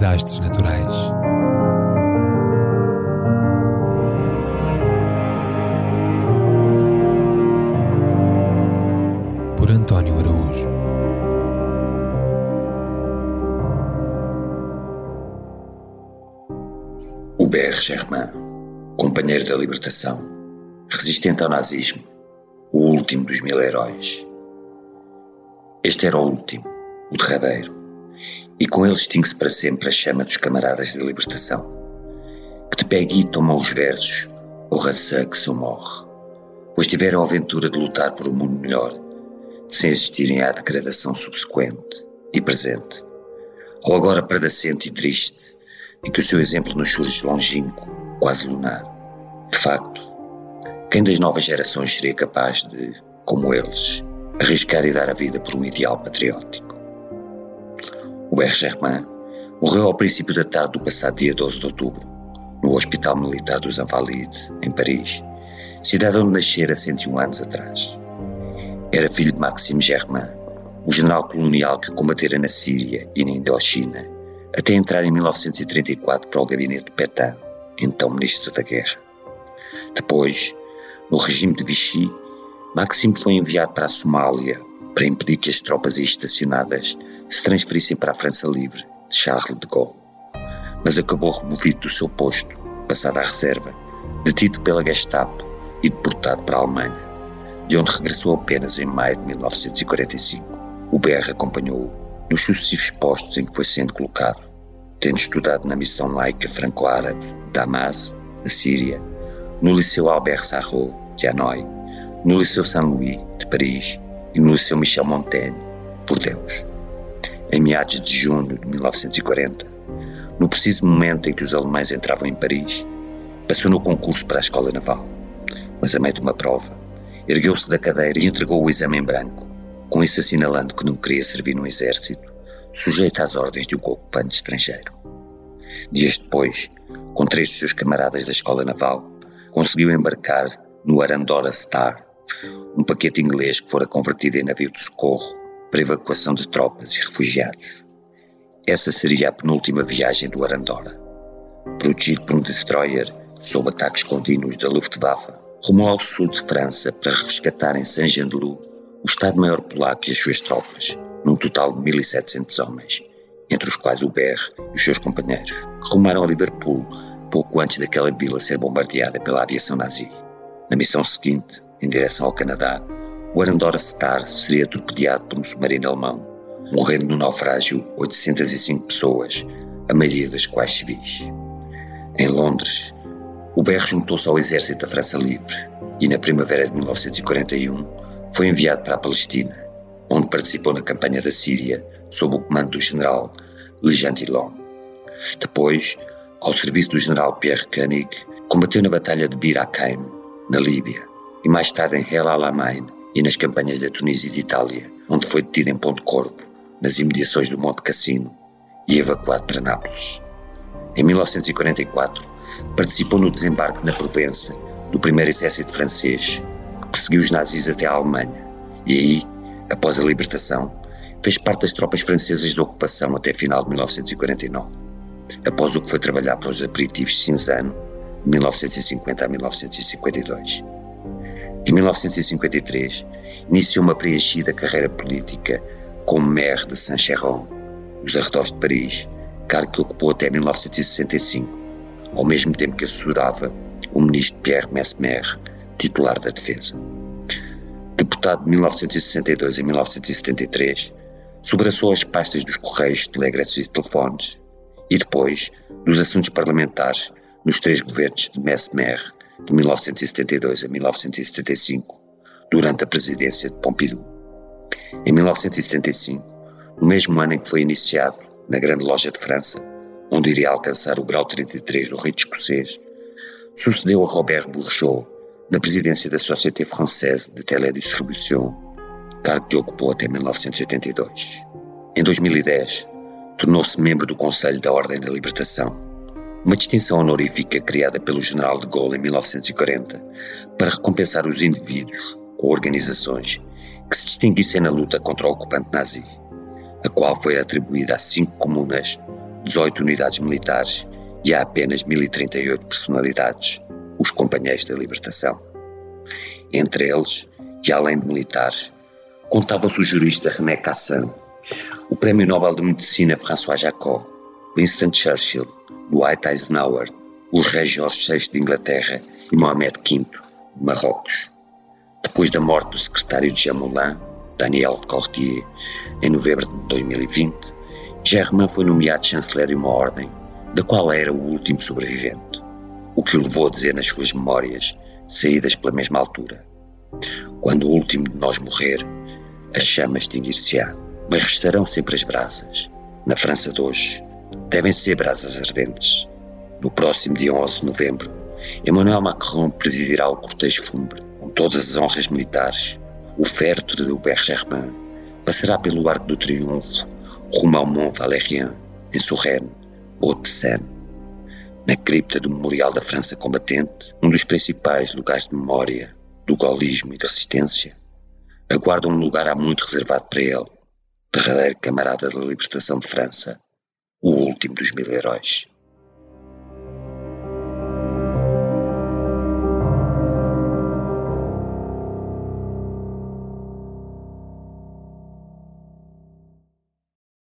desastres naturais. Por António Araújo. Hubert Germain, companheiro da libertação, resistente ao nazismo, o último dos mil heróis. Este era o último, o derradeiro, e com ele extingue-se para sempre a chama dos camaradas da libertação, que de pé e tomam os versos, o raça que se morre, pois tiveram a aventura de lutar por um mundo melhor, sem existirem à degradação subsequente e presente, ou agora predacente e triste, em que o seu exemplo nos surge longínquo, quase lunar. De facto, quem das novas gerações seria capaz de, como eles, arriscar e dar a vida por um ideal patriótico? R. Germain morreu ao princípio da tarde do passado dia 12 de outubro, no Hospital Militar dos Invalides, em Paris, cidade onde nascera 101 anos atrás. Era filho de Maxime Germain, o general colonial que combatera na Síria e na Indochina, até entrar em 1934 para o gabinete de Pétain, então ministro da Guerra. Depois, no regime de Vichy, Maxime foi enviado para a Somália para impedir que as tropas aí estacionadas se transferissem para a França Livre de Charles de Gaulle. Mas acabou removido do seu posto, passado à reserva, detido pela Gestapo e deportado para a Alemanha, de onde regressou apenas em maio de 1945. O BR acompanhou-o nos sucessivos postos em que foi sendo colocado, tendo estudado na missão laica franco-árabe Damas, na Síria, no Liceu Albert Sarrault, de Hanoi, no Liceu Saint-Louis, de Paris, e Liceu Michel Montaigne, por Deus. Em meados de junho de 1940, no preciso momento em que os alemães entravam em Paris, passou no concurso para a Escola Naval, mas a meio de uma prova, ergueu-se da cadeira e entregou o exame em branco, com isso assinalando que não queria servir no exército, sujeito às ordens de um ocupante estrangeiro. Dias depois, com três de seus camaradas da Escola Naval, conseguiu embarcar no Arandora Star, um paquete inglês que fora convertido em navio de socorro para evacuação de tropas e refugiados. Essa seria a penúltima viagem do Arandora. Protegido por um destroyer, sob ataques contínuos da Luftwaffe, rumou ao sul de França para resgatar em Saint-Jean-de-Loup o Estado-Maior polaco e as suas tropas, num total de 1.700 homens, entre os quais o BR e os seus companheiros, que rumaram a Liverpool pouco antes daquela vila ser bombardeada pela aviação nazi. Na missão seguinte, em direção ao Canadá, o Arandora Star seria torpedeado por um submarino alemão, morrendo no naufrágio 805 pessoas, a maioria das quais civis. Em Londres, o BR juntou-se ao exército da França Livre e, na primavera de 1941, foi enviado para a Palestina, onde participou na campanha da Síria sob o comando do general Le Gentilhomme. Depois, ao serviço do general Pierre Koenig, combateu na Batalha de Bir Hakeim, na Líbia, e mais tarde em El Alamein e nas campanhas da Tunísia e de Itália, onde foi detido em Ponte Corvo, nas imediações do Monte Cassino, e evacuado para Nápoles. Em 1944, participou no desembarque na Provença do primeiro exército francês, que perseguiu os nazis até a Alemanha, e aí, após a libertação, fez parte das tropas francesas da ocupação até final de 1949, após o que foi trabalhar para os aperitivos Cinzano, de 1950 a 1952. Em 1953, iniciou uma preenchida carreira política como maire de Saint-Chéron, nos arredores de Paris, cargo que ocupou até 1965, ao mesmo tempo que assessorava o ministro Pierre Mesmer, titular da Defesa. Deputado de 1962 a 1973, sobraçou as pastas dos Correios, Telégrafos e Telefones e depois dos assuntos parlamentares nos três governos de Mesmer de 1972 a 1975, durante a presidência de Pompidou. Em 1975, no mesmo ano em que foi iniciado na Grande Loja de França, onde iria alcançar o grau 33 do rito escocês, sucedeu a Robert Bourgeot na presidência da Société Française de Télédistribution, cargo que ocupou até 1982. Em 2010, tornou-se membro do Conselho da Ordem da Libertação uma distinção honorífica criada pelo general de Gaulle em 1940 para recompensar os indivíduos ou organizações que se distinguissem na luta contra o ocupante nazi, a qual foi atribuída a cinco comunas 18 unidades militares e há apenas 1038 personalidades, os Companheiros da Libertação. Entre eles, e além de militares, contava-se o jurista René Cassin, o Prémio Nobel de Medicina François Jacob, Winston Churchill, Dwight Eisenhower, o rei Jorge VI de Inglaterra e Mohamed V de Marrocos. Depois da morte do secretário de Jamoulin, Daniel Cortier, em novembro de 2020, Germain foi nomeado chanceler de uma ordem, da qual era o último sobrevivente, o que o levou a dizer nas suas memórias, saídas pela mesma altura. Quando o último de nós morrer, a chama extinguir-se-á, mas restarão sempre as brasas. Na França de hoje, devem ser brasas ardentes. No próximo dia 11 de novembro, Emmanuel Macron presidirá o cortejo fúnebre, com todas as honras militares. O féretro de Hubert Germain passará pelo Arco do Triunfo, rumo ao Mont Valérien, em Sorrenne, Haute-Seine. Na cripta do Memorial da França Combatente, um dos principais lugares de memória do gaullismo e da resistência, aguarda um lugar há muito reservado para ele, derradeiro camarada da libertação de França, último dos mil heróis.